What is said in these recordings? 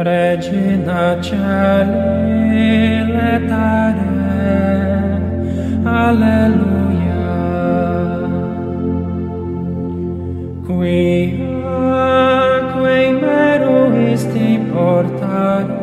Regina Celi letare, Alleluia. Qui aquae meruisti portare,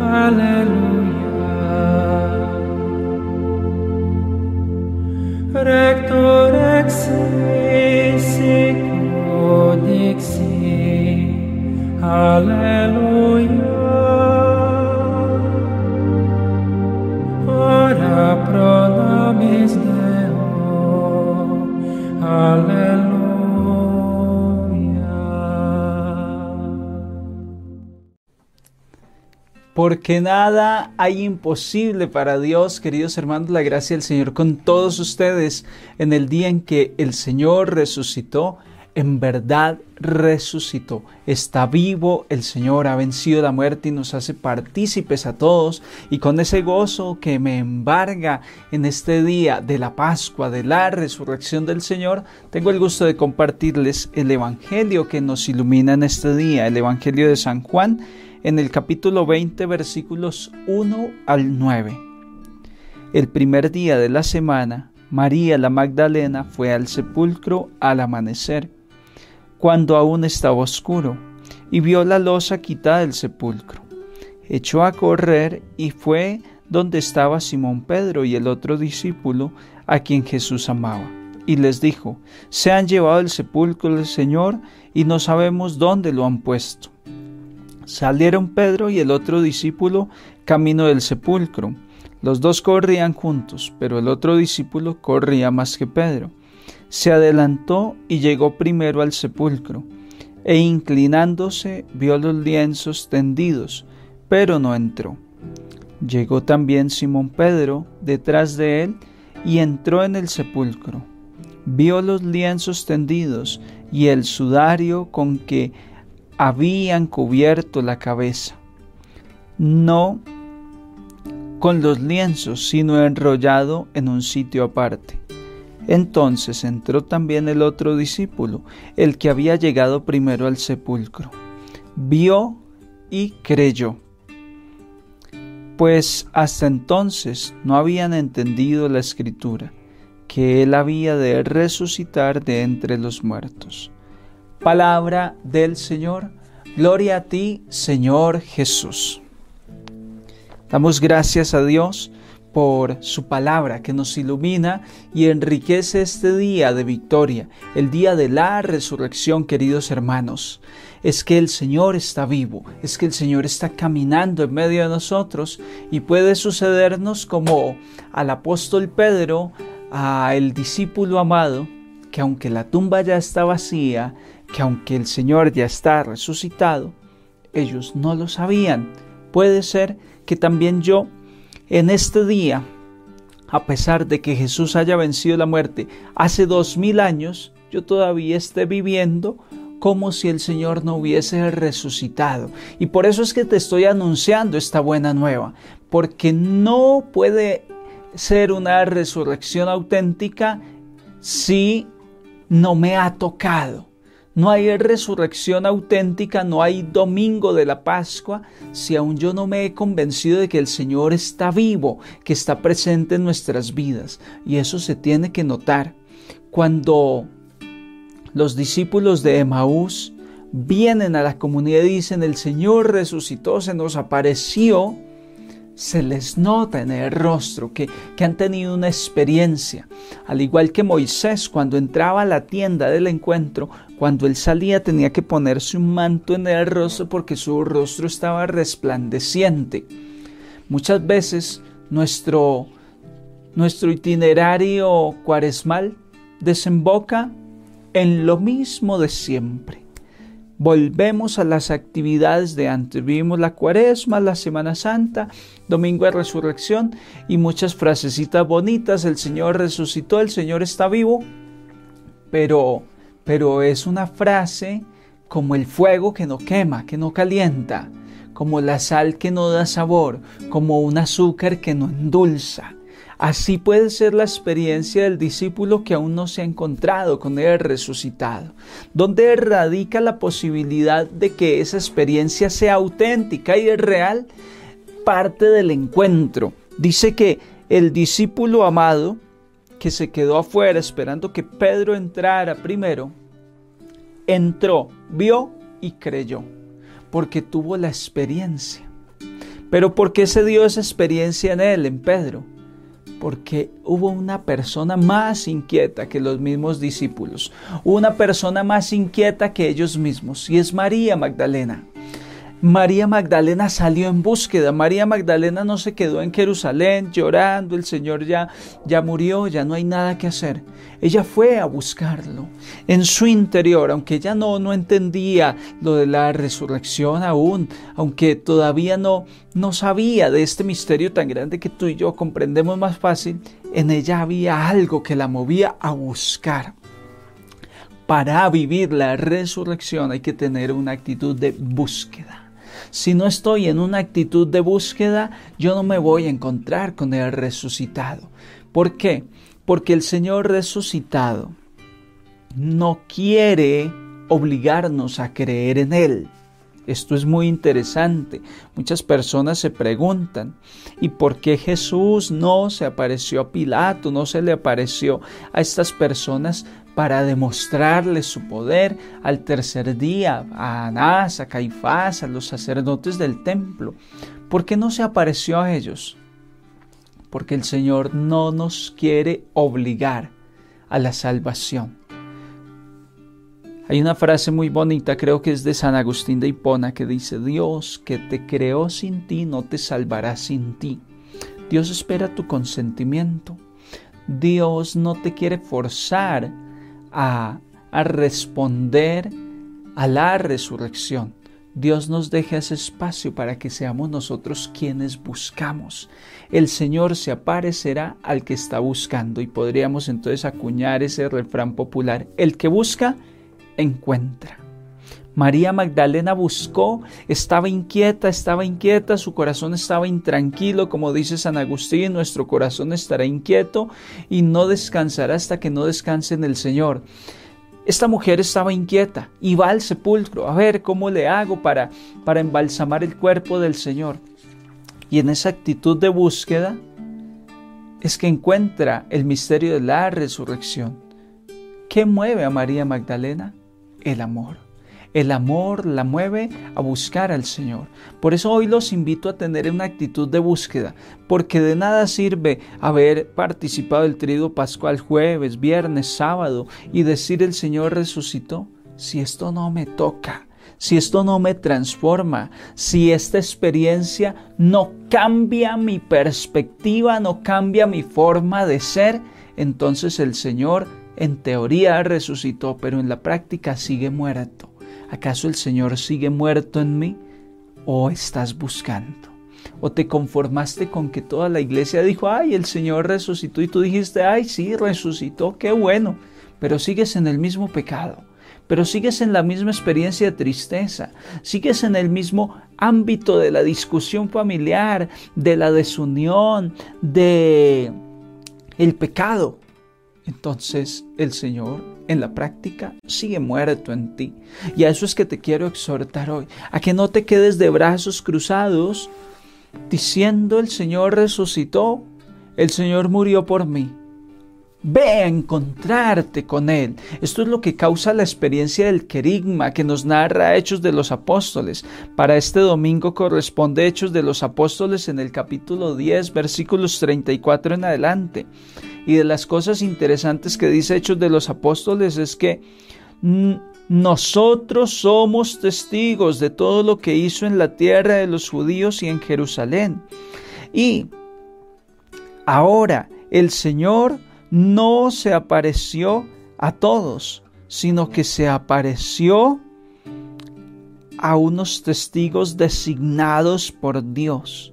Alleluia. Rector ex Porque nada hay imposible para Dios, queridos hermanos, la gracia del Señor con todos ustedes en el día en que el Señor resucitó, en verdad resucitó. Está vivo, el Señor ha vencido la muerte y nos hace partícipes a todos. Y con ese gozo que me embarga en este día de la Pascua, de la resurrección del Señor, tengo el gusto de compartirles el Evangelio que nos ilumina en este día, el Evangelio de San Juan en el capítulo 20 versículos 1 al 9. El primer día de la semana, María la Magdalena fue al sepulcro al amanecer, cuando aún estaba oscuro, y vio la losa quitada del sepulcro. Echó a correr y fue donde estaba Simón Pedro y el otro discípulo a quien Jesús amaba, y les dijo, Se han llevado el sepulcro del Señor y no sabemos dónde lo han puesto. Salieron Pedro y el otro discípulo camino del sepulcro. Los dos corrían juntos, pero el otro discípulo corría más que Pedro. Se adelantó y llegó primero al sepulcro, e inclinándose vio los lienzos tendidos, pero no entró. Llegó también Simón Pedro detrás de él y entró en el sepulcro. Vio los lienzos tendidos y el sudario con que habían cubierto la cabeza, no con los lienzos, sino enrollado en un sitio aparte. Entonces entró también el otro discípulo, el que había llegado primero al sepulcro. Vio y creyó, pues hasta entonces no habían entendido la escritura, que él había de resucitar de entre los muertos. Palabra del Señor. Gloria a ti, Señor Jesús. Damos gracias a Dios por su palabra que nos ilumina y enriquece este día de victoria, el día de la resurrección, queridos hermanos. Es que el Señor está vivo, es que el Señor está caminando en medio de nosotros y puede sucedernos como al apóstol Pedro, al discípulo amado, que aunque la tumba ya está vacía, que aunque el Señor ya está resucitado, ellos no lo sabían. Puede ser que también yo, en este día, a pesar de que Jesús haya vencido la muerte hace dos mil años, yo todavía esté viviendo como si el Señor no hubiese resucitado. Y por eso es que te estoy anunciando esta buena nueva, porque no puede ser una resurrección auténtica si no me ha tocado. No hay resurrección auténtica, no hay domingo de la Pascua si aún yo no me he convencido de que el Señor está vivo, que está presente en nuestras vidas. Y eso se tiene que notar. Cuando los discípulos de Emaús vienen a la comunidad y dicen, el Señor resucitó, se nos apareció, se les nota en el rostro que, que, han tenido una experiencia. Al igual que Moisés cuando entraba a la tienda del encuentro, cuando él salía tenía que ponerse un manto en el rostro porque su rostro estaba resplandeciente. Muchas veces nuestro, nuestro itinerario cuaresmal desemboca en lo mismo de siempre volvemos a las actividades de antes. Vivimos la cuaresma, la Semana Santa, Domingo de Resurrección y muchas frasecitas bonitas. El Señor resucitó, el Señor está vivo, pero, pero es una frase como el fuego que no quema, que no calienta, como la sal que no da sabor, como un azúcar que no endulza. Así puede ser la experiencia del discípulo que aún no se ha encontrado con el resucitado, donde radica la posibilidad de que esa experiencia sea auténtica y real, parte del encuentro. Dice que el discípulo amado, que se quedó afuera esperando que Pedro entrara primero, entró, vio y creyó, porque tuvo la experiencia. Pero ¿por qué se dio esa experiencia en él, en Pedro? Porque hubo una persona más inquieta que los mismos discípulos, una persona más inquieta que ellos mismos, y es María Magdalena. María Magdalena salió en búsqueda. María Magdalena no se quedó en Jerusalén llorando, el Señor ya ya murió, ya no hay nada que hacer. Ella fue a buscarlo en su interior, aunque ella no no entendía lo de la resurrección aún, aunque todavía no no sabía de este misterio tan grande que tú y yo comprendemos más fácil, en ella había algo que la movía a buscar para vivir la resurrección hay que tener una actitud de búsqueda. Si no estoy en una actitud de búsqueda, yo no me voy a encontrar con el resucitado. ¿Por qué? Porque el Señor resucitado no quiere obligarnos a creer en Él. Esto es muy interesante. Muchas personas se preguntan, ¿y por qué Jesús no se apareció a Pilato, no se le apareció a estas personas para demostrarles su poder al tercer día, a Anás, a Caifás, a los sacerdotes del templo. ¿Por qué no se apareció a ellos? Porque el Señor no nos quiere obligar a la salvación. Hay una frase muy bonita, creo que es de San Agustín de Hipona, que dice, Dios que te creó sin ti no te salvará sin ti. Dios espera tu consentimiento. Dios no te quiere forzar a, responder a la resurrección. Dios nos deja ese espacio para que seamos nosotros quienes buscamos. El Señor se aparecerá al que está buscando y podríamos entonces acuñar ese refrán popular, el que busca, encuentra. María Magdalena buscó, estaba inquieta, estaba inquieta, su corazón estaba intranquilo, como dice San Agustín, nuestro corazón estará inquieto y no descansará hasta que no descanse en el Señor. Esta mujer estaba inquieta y va al sepulcro a ver cómo le hago para, para embalsamar el cuerpo del Señor. Y en esa actitud de búsqueda es que encuentra el misterio de la resurrección. ¿Qué mueve a María Magdalena? El amor. El amor la mueve a buscar al Señor. Por eso hoy los invito a tener una actitud de búsqueda, porque de nada sirve haber participado del trigo pascual jueves, viernes, sábado y decir el Señor resucitó si esto no me toca si esto no me transforma, si esta experiencia no cambia mi perspectiva, no cambia mi forma de ser, entonces el Señor en teoría resucitó, pero en la práctica sigue muerto. ¿Acaso el Señor sigue muerto en mí? ¿O estás buscando? ¿O te conformaste con que toda la iglesia dijo, ay, el Señor resucitó y tú dijiste, ay, sí, resucitó, qué bueno, pero sigues en el mismo pecado? pero sigues en la misma experiencia de tristeza, sigues en el mismo ámbito de la discusión familiar, de la desunión, de el pecado. Entonces el Señor en la práctica sigue muerto en ti. Y a eso es que te quiero exhortar hoy, a que no te quedes de brazos cruzados diciendo el Señor resucitó, el Señor murió por mí. Ve a encontrarte con Él. Esto es lo que causa la experiencia del querigma que nos narra Hechos de los Apóstoles. Para este domingo corresponde Hechos de los Apóstoles en el capítulo 10, versículos 34 en adelante. Y de las cosas interesantes que dice Hechos de los Apóstoles es que nosotros somos testigos de todo lo que hizo en la tierra de los judíos y en Jerusalén. Y ahora el Señor no se apareció a todos, sino que se apareció a unos testigos designados por Dios,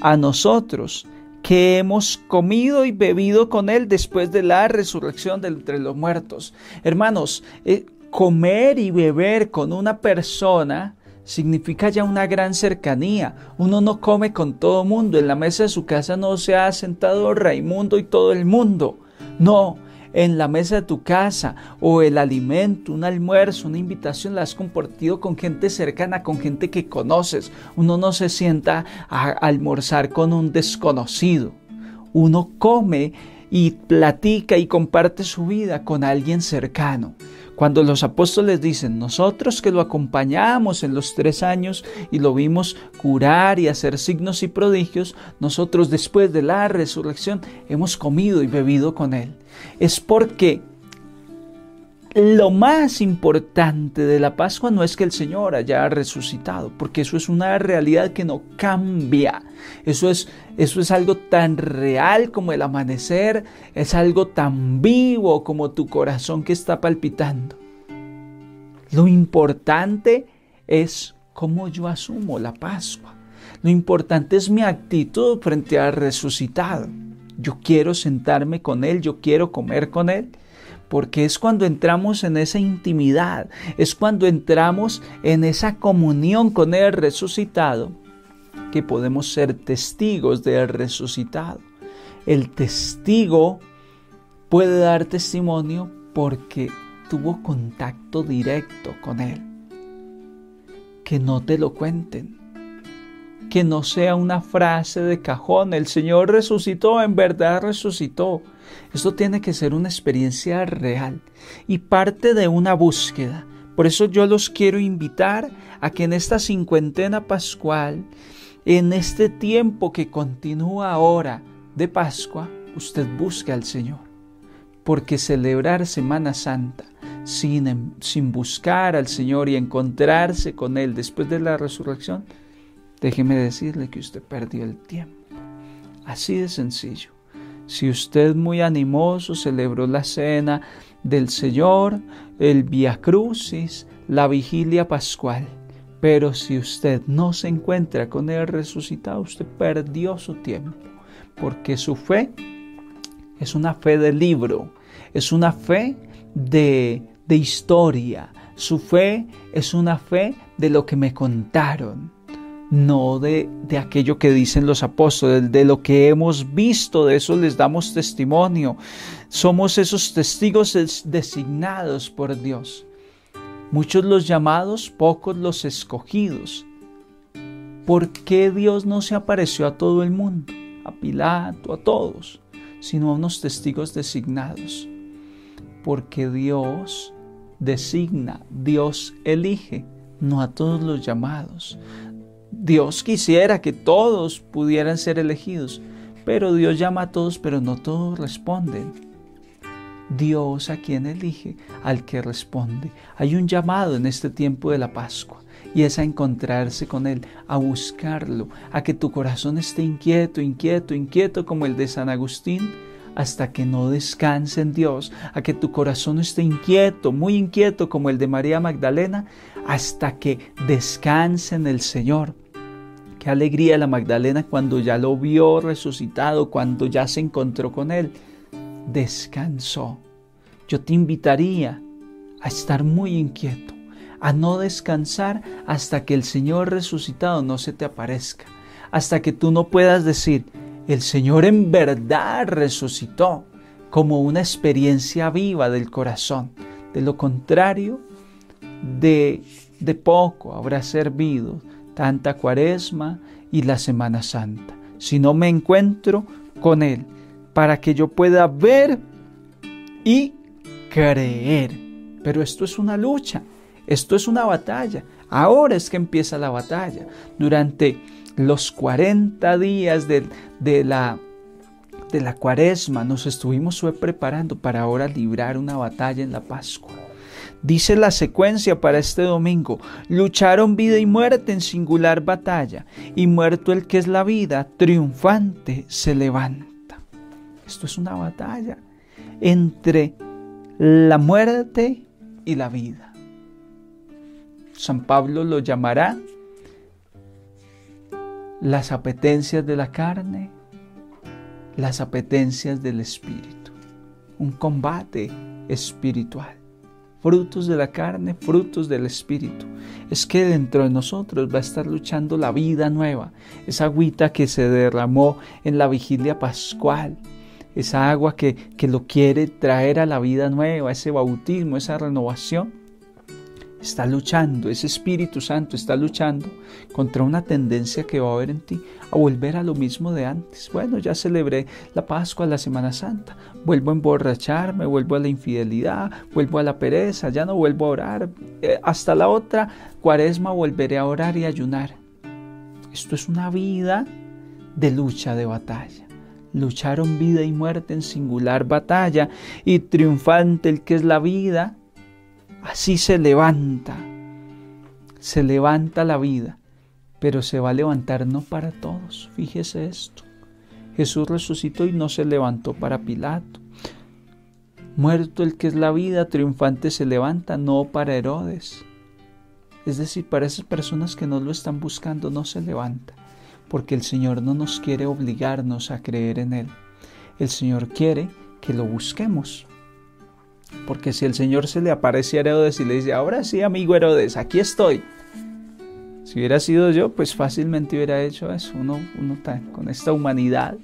a nosotros que hemos comido y bebido con Él después de la resurrección de entre los muertos. Hermanos, eh, comer y beber con una persona significa ya una gran cercanía. Uno no come con todo mundo. En la mesa de su casa no se ha sentado Raimundo y todo el mundo. No, en la mesa de tu casa o el alimento, un almuerzo, una invitación, la has compartido con gente cercana, con gente que conoces. Uno no se sienta a almorzar con un desconocido. Uno come y platica y comparte su vida con alguien cercano. Cuando los apóstoles dicen, nosotros que lo acompañamos en los tres años y lo vimos curar y hacer signos y prodigios, nosotros después de la resurrección hemos comido y bebido con él. Es porque lo más importante de la Pascua no es que el Señor haya resucitado, porque eso es una realidad que no cambia. Eso es, eso es algo tan real como el amanecer, es algo tan vivo como tu corazón que está palpitando. Lo importante es cómo yo asumo la Pascua. Lo importante es mi actitud frente al resucitado. Yo quiero sentarme con Él, yo quiero comer con Él porque es cuando entramos en esa intimidad, es cuando entramos en esa comunión con el resucitado, que podemos ser testigos del resucitado. El testigo puede dar testimonio porque tuvo contacto directo con él. Que no te lo cuenten. Que no sea una frase de cajón. El Señor resucitó, en verdad resucitó. Esto tiene que ser una experiencia real y parte de una búsqueda. Por eso yo los quiero invitar a que en esta cincuentena pascual, en este tiempo que continúa ahora de Pascua, usted busque al Señor. Porque celebrar Semana Santa sin, em, sin buscar al Señor y encontrarse con Él después de la resurrección, déjeme decirle que usted perdió el tiempo. Así de sencillo. Si usted muy animoso celebró la cena del Señor, el Via Crucis, la vigilia pascual, pero si usted no se encuentra con el resucitado, usted perdió su tiempo, porque su fe es una fe de libro, es una fe de, de historia, su fe es una fe de lo que me contaron no de, de, aquello que dicen los apóstoles, de lo que hemos visto, de eso les damos testimonio. Somos esos testigos designados por Dios. Muchos los llamados, pocos los escogidos. ¿Por qué Dios no se apareció a todo el mundo, a Pilato, a todos, sino a unos testigos designados? Porque Dios designa, Dios elige, no a todos los llamados. Dios quisiera que todos pudieran ser elegidos, pero Dios llama a todos, pero no todos responden. Dios a quien elige, al que responde. Hay un llamado en este tiempo de la Pascua y es a encontrarse con Él, a buscarlo, a que tu corazón esté inquieto, inquieto, inquieto como el de San Agustín, hasta que no descanse en Dios, a que tu corazón esté inquieto, muy inquieto como el de María Magdalena, hasta que descanse en el Señor. Qué alegría la Magdalena cuando ya lo vio resucitado, cuando ya se encontró con él. Descansó. Yo te invitaría a estar muy inquieto, a no descansar hasta que el Señor resucitado no se te aparezca, hasta que tú no puedas decir, el Señor en verdad resucitó, como una experiencia viva del corazón. De lo contrario, de, de poco habrá servido tanta cuaresma y la Semana Santa, si no me encuentro con Él, para que yo pueda ver y creer. Pero esto es una lucha, esto es una batalla. Ahora es que empieza la batalla. Durante los 40 días de, de la de la cuaresma nos estuvimos preparando para ahora librar una batalla en la Pascua. Dice la secuencia para este domingo, lucharon vida y muerte en singular batalla, y muerto el que es la vida, triunfante se levanta. Esto es una batalla entre la muerte y la vida. San Pablo lo llamará las apetencias de la carne, las apetencias del espíritu. Un combate espiritual. Frutos de la carne, frutos del Espíritu. Es que dentro de nosotros va a estar luchando la vida nueva, esa agüita que se derramó en la vigilia pascual, esa agua que, que lo quiere traer a la vida nueva, ese bautismo, esa renovación está luchando, ese Espíritu Santo está luchando contra una tendencia que va a haber en ti a volver a lo mismo de antes. Bueno, ya celebré la Pascua, la Semana Santa, vuelvo a emborracharme, vuelvo a la infidelidad, vuelvo a la pereza, ya no vuelvo a orar. Eh, hasta la otra cuaresma volveré a orar y ayunar. Esto es una vida de lucha, de batalla. Lucharon vida y muerte en singular batalla y triunfante el que es la vida Así se levanta, se levanta la vida, pero se va a levantar no para todos. Fíjese esto. Jesús resucitó y no se levantó para Pilato. Muerto el que es la vida, triunfante se levanta, no para Herodes. Es decir, para esas personas que no lo están buscando, no se levanta, porque el Señor no nos quiere obligarnos a creer en Él. El Señor quiere que lo busquemos. Porque si el Señor se le aparece a Herodes y le dice, ahora sí, amigo Herodes, aquí estoy. Si hubiera sido yo, pues fácilmente hubiera hecho eso. Uno, uno con esta humanidad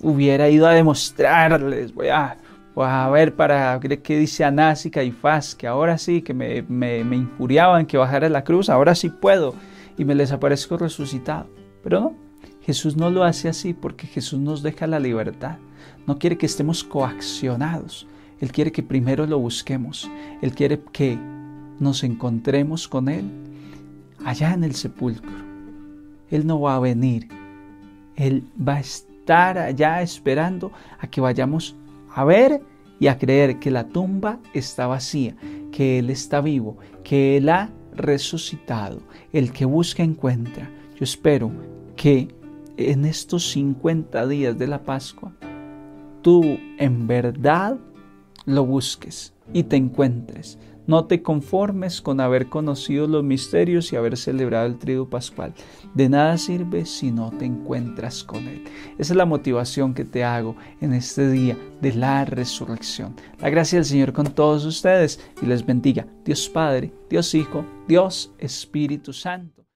hubiera ido a demostrarles, voy a, a ver para ver qué dice Anás y Caifás, que ahora sí, que me, me, me injuriaban que bajara la cruz, ahora sí puedo y me les aparezco resucitado. Pero no, Jesús no lo hace así porque Jesús nos deja la libertad. No quiere que estemos coaccionados. Él quiere que primero lo busquemos. Él quiere que nos encontremos con Él allá en el sepulcro. Él no va a venir. Él va a estar allá esperando a que vayamos a ver y a creer que la tumba está vacía, que Él está vivo, que Él ha resucitado. El que busca encuentra. Yo espero que en estos 50 días de la Pascua tú en verdad lo busques y te encuentres. No te conformes con haber conocido los misterios y haber celebrado el triduo pascual. De nada sirve si no te encuentras con Él. Esa es la motivación que te hago en este día de la resurrección. La gracia del Señor con todos ustedes y les bendiga. Dios Padre, Dios Hijo, Dios Espíritu Santo.